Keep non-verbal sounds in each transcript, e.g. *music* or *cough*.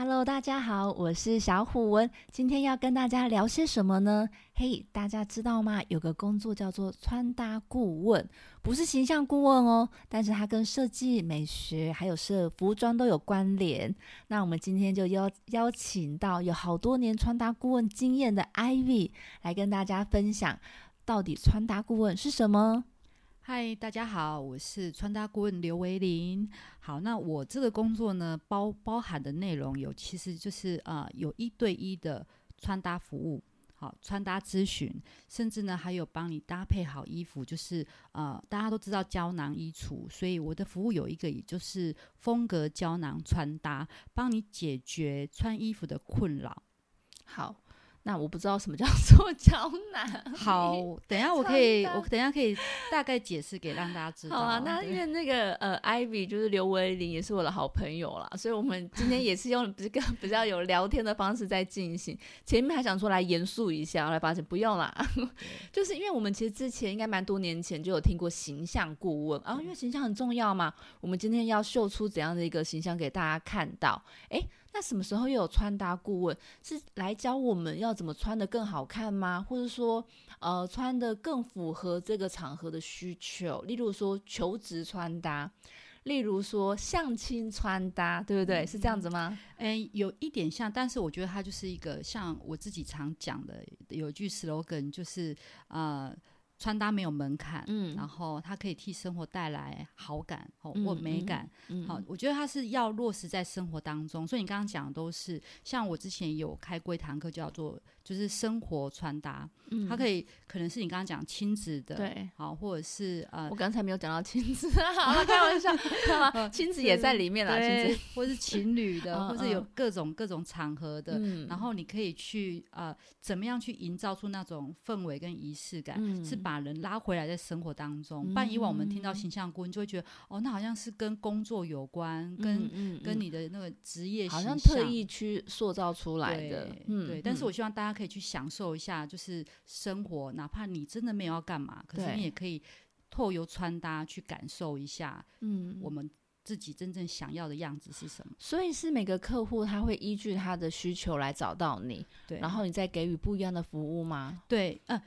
Hello，大家好，我是小虎文。今天要跟大家聊些什么呢？嘿，大家知道吗？有个工作叫做穿搭顾问，不是形象顾问哦，但是它跟设计、美学还有设服装都有关联。那我们今天就邀邀请到有好多年穿搭顾问经验的 Ivy 来跟大家分享，到底穿搭顾问是什么。嗨，大家好，我是穿搭顾问刘维林。好，那我这个工作呢，包包含的内容有，其实就是呃，有一对一的穿搭服务，好，穿搭咨询，甚至呢还有帮你搭配好衣服，就是呃，大家都知道胶囊衣橱，所以我的服务有一个，也就是风格胶囊穿搭，帮你解决穿衣服的困扰。好。那我不知道什么叫 *laughs* 做胶囊。好，*laughs* 等下我可以，我等下可以大概解释给让大家知道。好啊，那因为那个呃，Ivy 就是刘维林也是我的好朋友啦，所以我们今天也是用 *laughs* 比较比较有聊天的方式在进行。前面还想说来严肃一下，后来发现不用啦，就是因为我们其实之前应该蛮多年前就有听过形象顾问啊，因为形象很重要嘛。我们今天要秀出怎样的一个形象给大家看到？哎。那什么时候又有穿搭顾问是来教我们要怎么穿的更好看吗？或者说，呃，穿的更符合这个场合的需求？例如说求职穿搭，例如说相亲穿搭，对不对？是这样子吗？哎，有一点像，但是我觉得它就是一个像我自己常讲的，有一句 slogan 就是呃。穿搭没有门槛，嗯，然后它可以替生活带来好感或美感，好，我觉得它是要落实在生活当中。所以你刚刚讲的都是，像我之前有开过一堂课，叫做。就是生活穿搭，嗯，它可以可能是你刚刚讲亲子的，对，好，或者是呃，我刚才没有讲到亲子，*laughs* *laughs* 好，开玩笑，亲子也在里面了，亲子，或是情侣的，*laughs* 或是有各种各种场合的，然后你可以去呃，怎么样去营造出那种氛围跟仪式感，是把人拉回来在生活当中。不然以往我们听到形象顾问就会觉得，哦，那好像是跟工作有关，跟跟你的那个职业好像特意去塑造出来的，嗯，对。但是我希望大家。可以去享受一下，就是生活，哪怕你真的没有要干嘛，可是你也可以透由穿搭去感受一下，嗯，我们自己真正想要的样子是什么。所以是每个客户他会依据他的需求来找到你，对，然后你再给予不一样的服务吗？对，呃，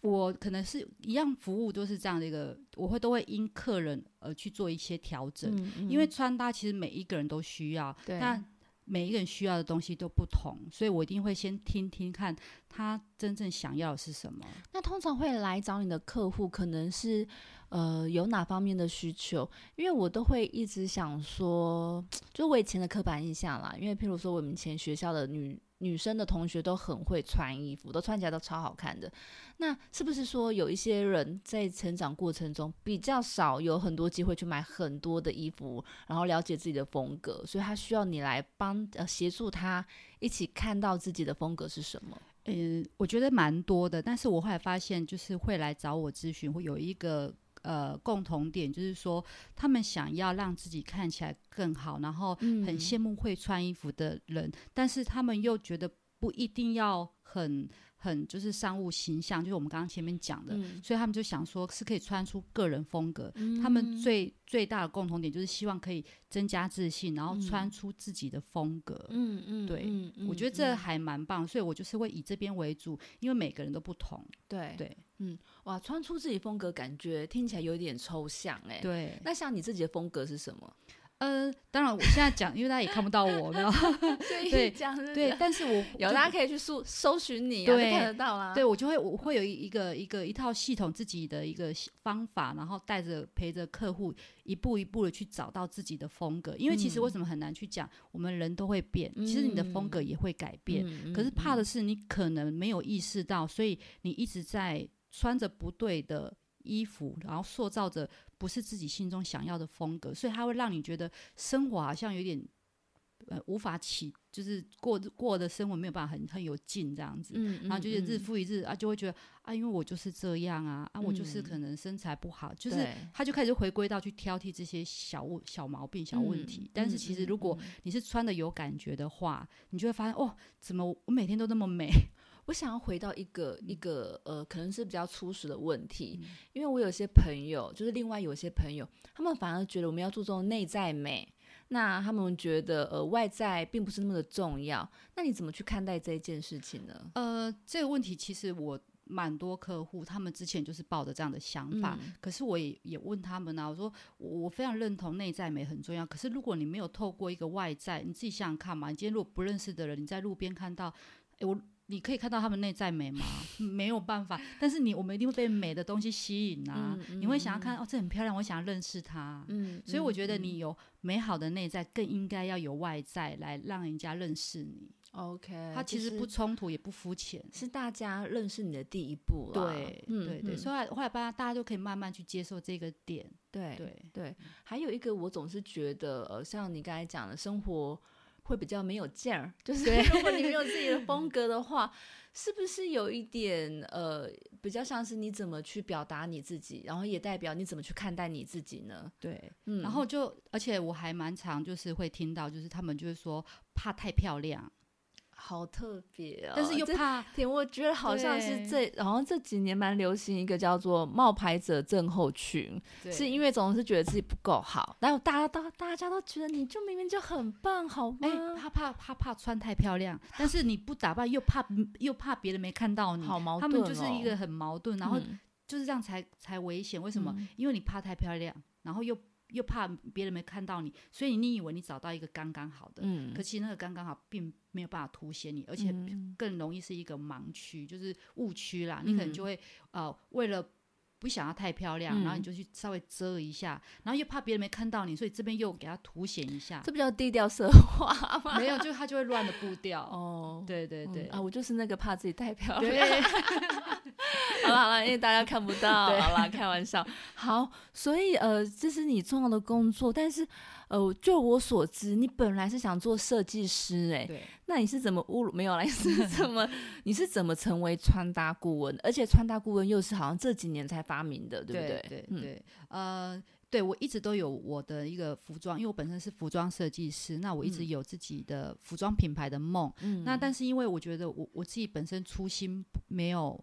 我可能是一样服务都是这样的一个，我会都会因客人而去做一些调整，因为穿搭其实每一个人都需要，但。每一个人需要的东西都不同，所以我一定会先听听看他真正想要的是什么。那通常会来找你的客户，可能是呃有哪方面的需求？因为我都会一直想说，*tsk* 就我以前的刻板印象啦。因为譬如说，我们以前学校的女。女生的同学都很会穿衣服，都穿起来都超好看的。那是不是说有一些人在成长过程中比较少有很多机会去买很多的衣服，然后了解自己的风格，所以他需要你来帮呃协助他一起看到自己的风格是什么？嗯，我觉得蛮多的，但是我后来发现就是会来找我咨询，会有一个。呃，共同点就是说，他们想要让自己看起来更好，然后很羡慕会穿衣服的人，但是他们又觉得不一定要很。很就是商务形象，就是我们刚刚前面讲的，所以他们就想说是可以穿出个人风格。他们最最大的共同点就是希望可以增加自信，然后穿出自己的风格。嗯嗯，对，我觉得这还蛮棒，所以我就是会以这边为主，因为每个人都不同。对对，嗯，哇，穿出自己风格，感觉听起来有点抽象哎。对，那像你自己的风格是什么？呃，当然，我现在讲，因为大家也看不到我，没有 *laughs* 对，对，但是我 *laughs* 有大家可以去搜搜寻你，对，看得到啊。对我就会，我会有一个一个一套系统，自己的一个方法，然后带着陪着客户一步一步的去找到自己的风格。因为其实为什么很难去讲，我们人都会变，其实你的风格也会改变。可是怕的是你可能没有意识到，所以你一直在穿着不对的。衣服，然后塑造着不是自己心中想要的风格，所以它会让你觉得生活好像有点呃无法起，就是过过的生活没有办法很很有劲这样子，然后就是日复一日啊，就会觉得啊，因为我就是这样啊，啊，我就是可能身材不好，就是他就开始回归到去挑剔这些小物小毛病小问题。但是其实如果你是穿的有感觉的话，你就会发现哦，怎么我每天都那么美。我想要回到一个一个呃，可能是比较初始的问题，因为我有些朋友，就是另外有些朋友，他们反而觉得我们要注重内在美。那他们觉得呃外在并不是那么的重要，那你怎么去看待这一件事情呢？呃，这个问题其实我蛮多客户，他们之前就是抱着这样的想法，嗯可是我也也问他们啊，我说我我非常认同内在美很重要，可是如果你没有透过一个外在，你自己想想看嘛，你今天如果不认识的人，你在路边看到，诶，我。你可以看到他们内在美吗？*laughs* 没有办法，但是你我们一定会被美的东西吸引啊！嗯你会想要看哦，这很漂亮，我想要认识他。嗯，所以我觉得嗯你有美好的内在，更应该要有外在来让人家认识你。OK，它其实不冲突，也不肤浅。是大家认识你的第一步了。对，嗯对对，嗯所以后来后来大家大家就可以慢慢去接受这个点。对对，对，还有一个我总是觉得，呃，像你刚才讲的，生活会比较没有劲儿，*laughs* 就是如果你没有自己的风格的话，是不是有一点呃，比较像是你怎么去表达你自己，然后也代表你怎么去看待你自己呢？对，嗯，然后就而且我还蛮常就是会听到，就是他们就是说怕太漂亮，好特别哦，但是又怕点我觉得好像是这，好像这几年蛮流行一个叫做冒牌者症候群，是因为为总是觉得自己不够好，然后大家都大家都觉得你就明明就很棒，好吗？哎，他怕他怕穿太漂亮，但是你不打扮又怕又怕别人没看到你，好矛盾、哦，们就是一个很矛盾，然后嗯就是这样才才危险。为什么？嗯因为你怕太漂亮，然后又又怕别人没看到你，所以你以为你找到一个刚刚好的，嗯可其实那个刚刚好并没有办法凸显你，而且嗯更容易是一个盲区，就是误区啦。你可能嗯就会呃为了不想要太漂亮，然后你嗯就去稍微遮一下，然后又怕别人没看到你，所以这边又给它凸显一下这。不叫低调奢华吗？*laughs* 没有，就它就会乱的步调。哦，对对对，嗯啊，我就是那个怕自己太漂亮。*laughs* 好了好了，因为大家看不到，*laughs* 好了，开玩笑。好，所以呃，这是你重要的工作，但是呃，就我所知，你本来是想做设计师、哎，对。那你是怎么侮辱没有啦？你是 *laughs* 怎么你是怎么成为穿搭顾问？而且穿搭顾问又是好像这几年才发明的，对不对对？对对，呃，对我一直都有我的一个服装，因为我本身是服装设计师，那我一直嗯有自己的服装品牌的梦。嗯那但是因为我觉得我我自己本身初心没有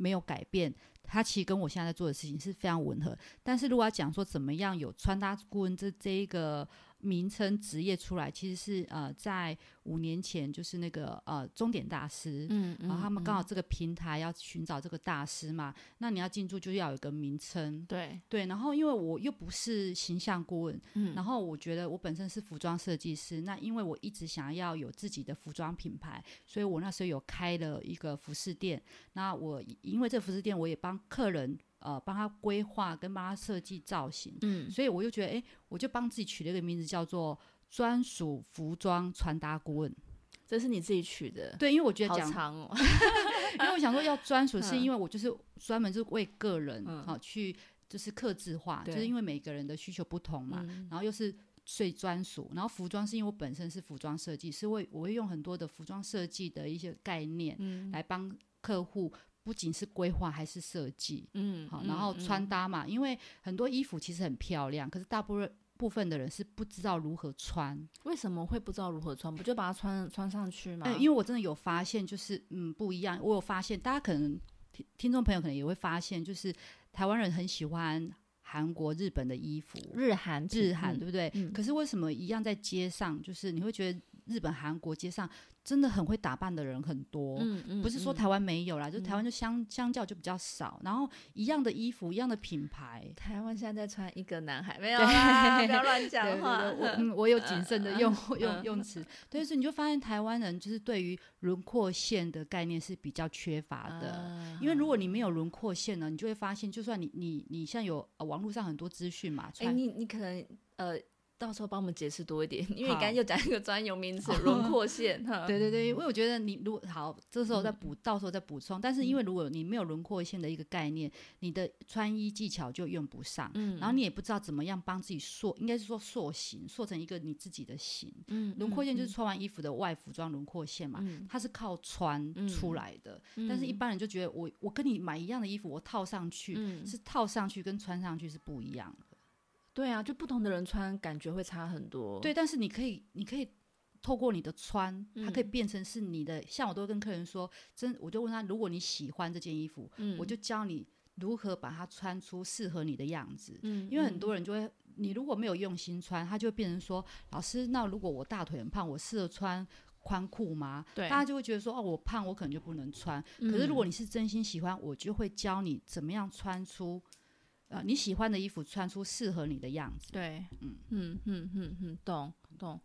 没有改变，它其实跟我现在在做的事情是非常吻合。但是如果要讲说怎么样有穿搭顾问这这一个名称职业出来，其实是呃在五年前就是那个呃终点大师，嗯然后他们刚好嗯这个平台要寻找这个大师嘛，那你要进驻就要有一个名称。对，对，然后因为我又不是形象顾问，嗯然后我觉得我本身是服装设计师，那因为我一直想要有自己的服装品牌，所以我那时候有开了一个服饰店。那我因为这服饰店，我也帮客人呃帮他规划跟帮他设计造型，嗯所以我就觉得，哎，我就帮自己取了一个名字叫做专属服装传达顾问。这是你自己取的，对，因为我觉得好讲长哦。*laughs* 因为我想说要专属，是嗯因为我就是专门是为个人嗯好、去就是克制化，就是因为每个人的需求不同嘛，嗯然后又是最专属，然后服装是因为我本身是服装设计，是会我会用很多的服装设计的一些概念嗯来帮客户。不仅是规划，还是设计，嗯好，然后穿搭嘛，因为很多衣服其实很漂亮，可是大部分部分的人是不知道如何穿，为什么会不知道如何穿？不就把它穿穿上去吗？哎、因为我真的有发现，就是嗯不一样。我有发现，大家可能听听众朋友可能也会发现，就是台湾人很喜欢韩国、日本的衣服，日韩日韩、嗯对不对？嗯可是为什么一样在街上，就是你会觉得日本、韩国街上真的很会打扮的人很多？嗯嗯嗯不是说台湾没有啦，就台湾就相相较就比较少。然后一样的衣服，一样的品牌，台湾现在在穿一个男孩，没有啦，*laughs* 不要乱讲话。对，我嗯，*laughs* 我有谨慎的用嗯用用词，对，所以你就发现台湾人就是对于轮廓线的概念是比较缺乏的。啊因为如果你没有轮廓线呢，你就会发现，就算你你你现在有、呃、网络上很多资讯嘛，哎、穿、你你可能呃，到时候帮我们解释多一点，*laughs* 因为刚才又讲一个专有名词 *laughs* 轮廓线，*laughs* 哈，对对对，因为我觉得你如果好，这时候再嗯补，到时候再补充。但是因为如果你没有轮廓线的一个概念，你的穿衣技巧就用不上，嗯。然后你也不知道怎么样帮自己塑，应该是说塑形，塑成一个你自己的形。嗯轮廓线就是穿完衣服的外服装轮廓线嘛，嗯。它是靠穿出来的。但是，一般人就觉得我我跟你买一样的衣服，我套上去、嗯，是套上去跟穿上去是不一样的。对啊，就不同的人穿感觉会差很多。对，但是你可以，你可以透过你的穿，它可以嗯变成是你的。像我都会跟客人说，真，我就问他，如果你喜欢这件衣服，嗯，我就教你如何把它穿出适合你的样子。嗯，因为很多人就会，你如果没有用心穿，他就会变成说，老师，那如果我大腿很胖，我适合穿宽裤吗？对大家就会觉得说，哦，我胖，我可能就不能穿。可是如果你是真心喜欢，我就会教你怎么样穿出。呃，你喜欢的衣服穿出适合你的样子，对，嗯嗯嗯嗯嗯，懂懂。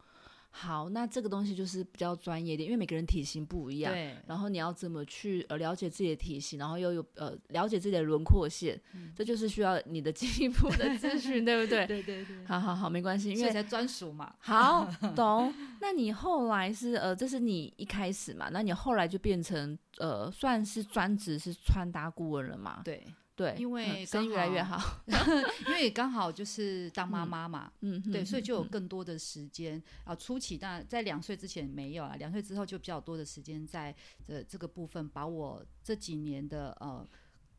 好，那这个东西就是比较专业的，因为每个人体型不一样，对，然后你要怎么去呃了解自己的体型，然后又有呃了解自己的轮廓线，这就是需要你的进一步的咨询，*laughs* 对不对？对对对，好好好，没关系，因为才专属嘛。好，*laughs* 懂。那你后来是呃，这是你一开始嘛？那你后来就变成呃，算是专职是穿搭顾问了嘛？对对，因为嗯生意越来越好，*laughs* 因为刚好就是当妈妈嘛，嗯，对，所以就有嗯更多的时间啊。初期当然在两岁之前没有啊，两岁之后就比较多的时间在这这个部分，把我这几年的呃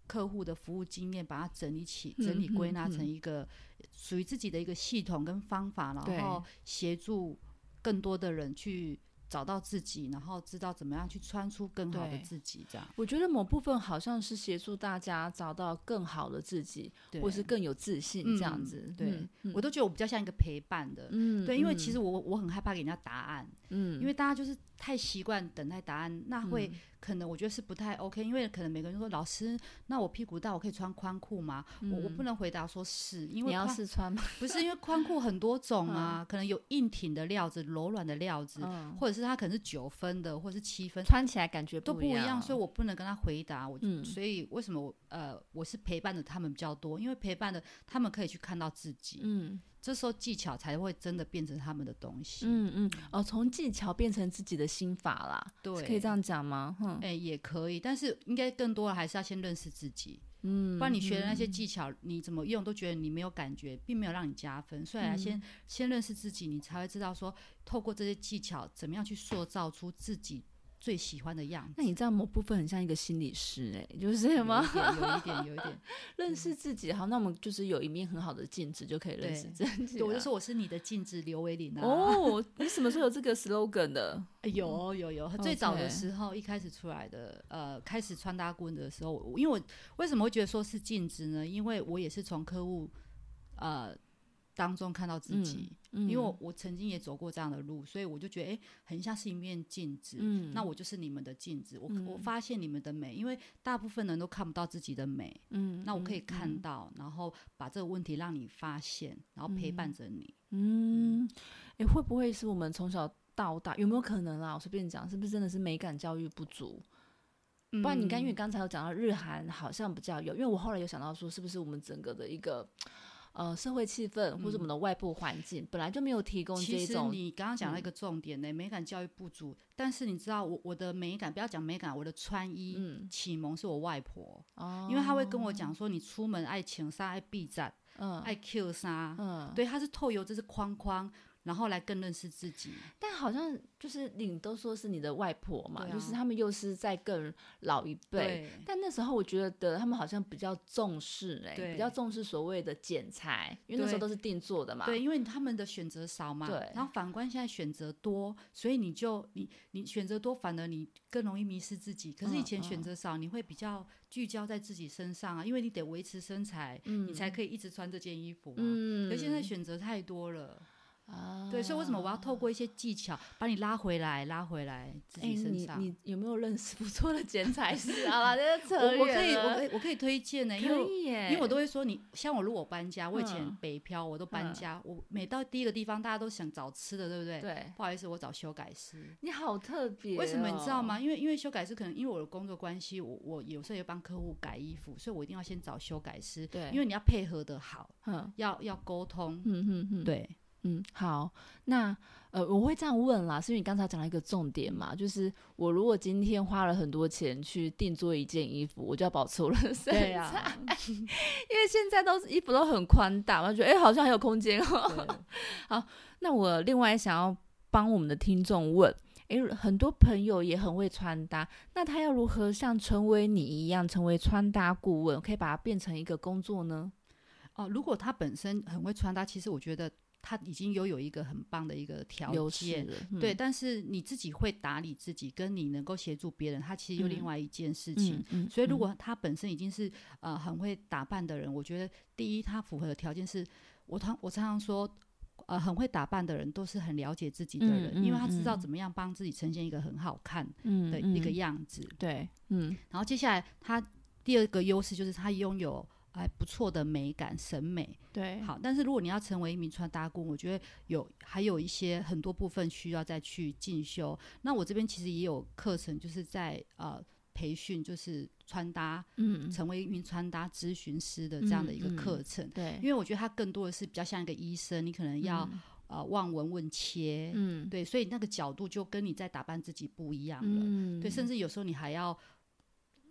客户的服务经验，把它整理起、整理嗯归纳嗯成一个属于自己的一个系统跟方法，然后协助更多的人去找到自己，然后知道怎么样去穿出更好的自己，这样我觉得某部分好像是协助大家找到更好的自己，或是更有自信这样嗯子。对我都觉得我比较像一个陪伴的。嗯，对，因为其嗯实我我很害怕给人家答案，嗯，因为大家就是太习惯等待答案，那会嗯可能我觉得是不太 OK，因为可能每个人说老师，那我屁股大，我可以穿宽裤吗？我我不能回答说是，因为你要试穿吗？*laughs* 不是因为宽裤很多种啊，*laughs* 可能有硬挺的料子、柔软的料子，嗯，或者是它可能是九分的，或者是七分。穿起来感觉都不一一样，所以我不能跟他回答。我、嗯所以为什么我呃我是陪伴着他们比较多？因为陪伴的他们可以去看到自己，嗯这时候技巧才会真的变成他们的东西。嗯嗯，哦，从技巧变成自己的心法啦，对，可以这样讲吗？哼，哎、也可以，但是应该更多的还是要先认识自己，嗯，不然你学的那些技巧，你怎么用都觉得你没有感觉，并没有让你加分。所以先、先认识自己，你才会知道说，透过这些技巧，怎么样去塑造出自己最喜欢的样子。那你这样某部分很像一个心理师哎、*laughs* 就是有吗？一点，有一点，有一点。*laughs* 认识自己，好，那我们就是有一面很好的镜子，就可以认识自己对，我就说我是你的镜子，刘伟林啊。哦，你什么时候有这个 slogan 的？*laughs* 哎有有有，最早的时候一开始出来的，呃，开始穿搭顾问的时候，因为我为什么会觉得说是镜子呢？因为我也是从客户呃当中看到自己，嗯因为我我曾经也走过这样的路，所以我就觉得哎、诶很像是一面镜子。嗯那我就是你们的镜子，我、嗯我发现你们的美，因为大部分人都看不到自己的美，嗯那我可以看到，然后把这个问题让你发现，然后陪伴着你。嗯，哎、会不会是我们从小到大有没有可能啦？我随便讲，是不是真的是美感教育不足？不然你刚因为刚才有讲到日韩好像比较有，因为我后来有想到说，是不是我们整个的一个呃社会气氛或者我们的外部环境本来就没有提供这其实种你刚刚讲到一个重点呢、美感教育不足。但是你知道我我的美感，不要讲美感，我的穿衣嗯。启蒙是我外婆，哦，因为她会跟我讲说，你出门爱情衫、爱 B 展、嗯。爱 Q 衫，嗯，对，她是透由这是框框，然后来更认识自己。但好像就是你都说是你的外婆嘛，啊就是他们又是在更老一辈。但那时候我觉得他们好像比较重视哎、对比较重视所谓的剪裁，因为那时候都是定做的嘛。对，因为他们的选择少嘛，对然后反观现在选择多，所以你就你你选择多，反而你更容易迷失自己。可是以前嗯选择少，你会比较聚焦在自己身上啊，因为你得维持身材，你才可以一直穿这件衣服嘛。嗯，可是现在选择太多了，啊，对，所以为什么我要透过一些技巧把你拉回来，拉回来自哎、己身上？你你有没有认识不错的剪裁师？*laughs* 好了，这扯我我可以，我可以，我可以推荐呢、因可为因为我都会说你，像我如果搬家，我以前嗯北漂，我都搬嗯家，我每到第一个地方，大家都想找吃的，对不对？对不好意思，我找修改师。你好特别、哦为什么你知道？吗？因为因为修改师可能因为我的工作关系，我我有时候也帮客户改衣服，所以我一定要先找修改师，对，因为你要配合的好，嗯要要沟通，嗯嗯嗯，对，嗯，好，那呃，我会这样问啦，是因为你刚才讲了一个重点嘛，就是我如果今天花了很多钱去定做一件衣服，我就要保持我的身材，对呀、因为现在都是衣服都很宽大，我觉得哎、好像很有空间哦。*laughs* 好那我另外想要帮我们的听众问，诶，很多朋友也很会穿搭，那他要如何像成为你一样成为穿搭顾问，可以把它变成一个工作呢？哦，如果他本身很会穿搭，其实我觉得他已经拥有一个很棒的一个条件。对，，但是你自己会打理自己，跟你能够协助别人，他其实又另嗯外一件事情。所以，如嗯果他本身已经是呃很会打扮的人，我觉得第一，他符合的条件是，我常我常常说，呃，很会打扮的人都是很了解自己的人，嗯因为他知道嗯怎么样帮自己呈现一个很好看嗯的一个嗯样子。对，嗯然后接下来他第二个优势就是他拥有哎不错的美感审美。对，好，但是如果你要成为一名穿搭工，我觉得有还有一些很多部分需要再去进修。那我这边其实也有课程，就是在呃培训，就是穿搭嗯成为一名穿搭咨询师的这样的一个嗯嗯课程。对，因为我觉得它更多的是比较像一个医生，你可能要、嗯呃望闻问切，嗯对，所以那个角度就跟你在打扮自己不一样了。嗯对，甚至有时候你还要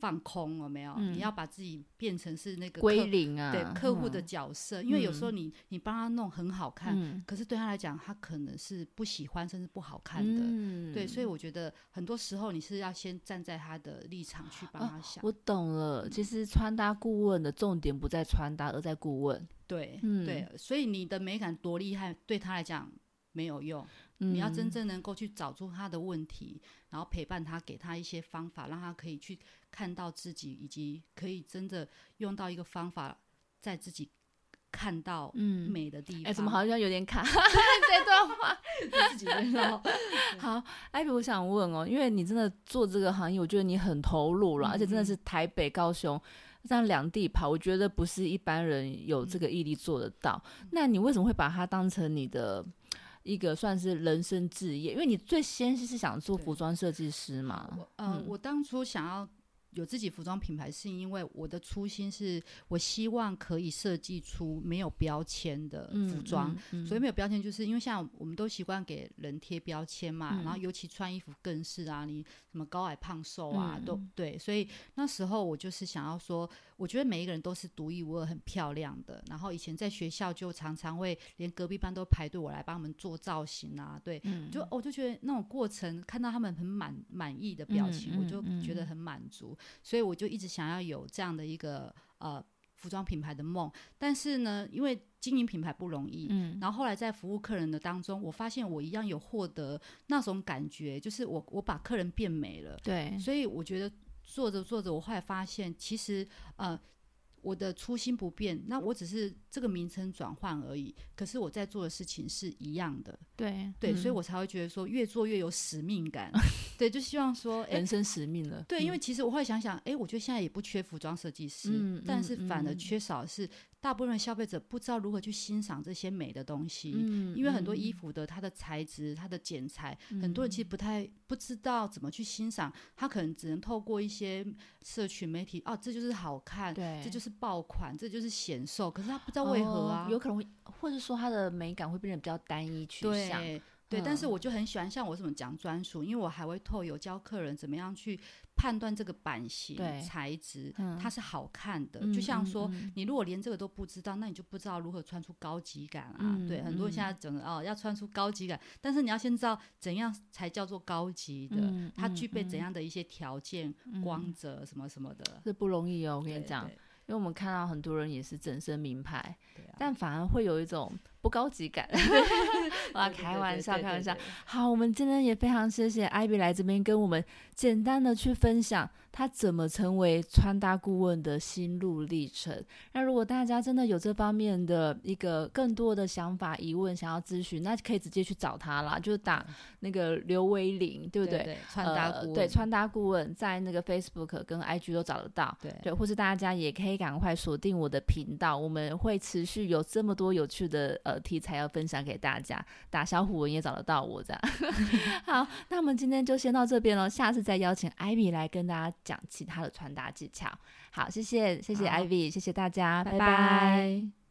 放空，了没有？嗯你要把自己变成是那个归零啊，对客户的嗯角色，因为有时候你你帮他弄很好看，嗯可是对他来讲，他可能是不喜欢甚至不好看的。嗯对，所以我觉得很多时候你是要先站在他的立场去帮他想。我懂了，其实穿搭顾问的重点不在穿搭，而在顾问。对、嗯对，所以你的美感多厉害，对他来讲没有用。你要真嗯正能够去找出他的问题，然后陪伴他，给他一些方法，让他可以去看到自己，以及可以真的用到一个方法，在自己看到嗯美的地方。哎、怎么好像有点卡 *laughs* 这段话？自己知道？*laughs* 好，艾比，我想问哦，因为你真的做这个行业，我觉得你很投入了，而且真的嗯是台北、高雄这样两地跑，我觉得不是一般人有这个毅力做得到。嗯那你为什么会把它当成你的一个算是人生置业？因为你最先是想做服装设计师嘛嗯我当初想要有自己服装品牌，是因为我的初心是我希望可以设计出没有标签的服装。，嗯所以没有标签，就是因为像我们都习惯给人贴标签嘛，嗯然后尤其穿衣服更是啊，你什么高矮胖瘦啊，嗯都对。所以那时候我就是想要说，我觉得每一个人都是独一无二、很漂亮的。然后以前在学校就常常会连隔壁班都排队我来帮他们做造型啊，对，嗯就我就觉得那种过程，看到他们很满满意的表情，嗯我就觉得很满足，所以我就一直想要有这样的一个呃服装品牌的梦。但是呢，因为经营品牌不容易，嗯然后后来在服务客人的当中，我发现我一样有获得那种感觉，就是我我把客人变美了，对，所以我觉得做着做着，我后来发现其实呃。我的初心不变，那我只是这个名称转换而已。可是我在做的事情是一样的，对对，所以嗯我才会觉得说越做越有使命感。*laughs* 对，就希望说，哎、人生使命了。对，因为嗯其实我会想想，哎、我觉得现在也不缺服装设计师，嗯但是反而缺少的是大部分的消费者不知道如何去欣赏这些美的东西。嗯因为很多嗯衣服的它的材质、它的剪裁，很多人其实不太不知道怎么去欣赏，他可能只能透过一些社群媒体，哦，这就是好看，对，这就是爆款，这就是显瘦，可是他不知道为何啊，哦有可能会，或者说它的美感会变得比较单一取向。对对，但是嗯我就很喜欢，像我怎么讲专属，因为我还会透有教客人怎么样去判断这个版型、材质，嗯它是好看的。嗯就像说，你如果连这个都不知道，那你就不知道如何穿出高级感啊。嗯对，很多人现在嗯讲的哦，要穿出高级感，但是你要先知道怎样才叫做高级的，它具备怎嗯样的一些条件、光泽什么什么的。这不容易哦，我我跟你讲，因为我们看到很多人也是整身名牌，啊，但反而会有一种不高级感。*laughs* *laughs* 哇，开玩笑，开玩笑好，我们今天也非常谢谢艾比来这边跟我们简单的去分享他怎么成为穿搭顾问的心路历程。那如果大家真的有这方面的一个更多的想法、疑问想要咨询，那可以直接去找他啦，就是打那个刘威玲，对不对？对，穿搭顾问，呃对，穿搭顾问在那个 Facebook 跟 IG 都找得到。对对，或是大家也可以赶快锁定我的频道，我们会持续有这么多有趣的呃题材要分享给大家。打小虎文也找得到我这样。*laughs* 好，那我们今天就先到这边了，下次再邀请 Ivy 来跟大家讲其他的穿搭技巧。好，谢谢谢谢好 Ivy，谢谢大家，拜拜拜拜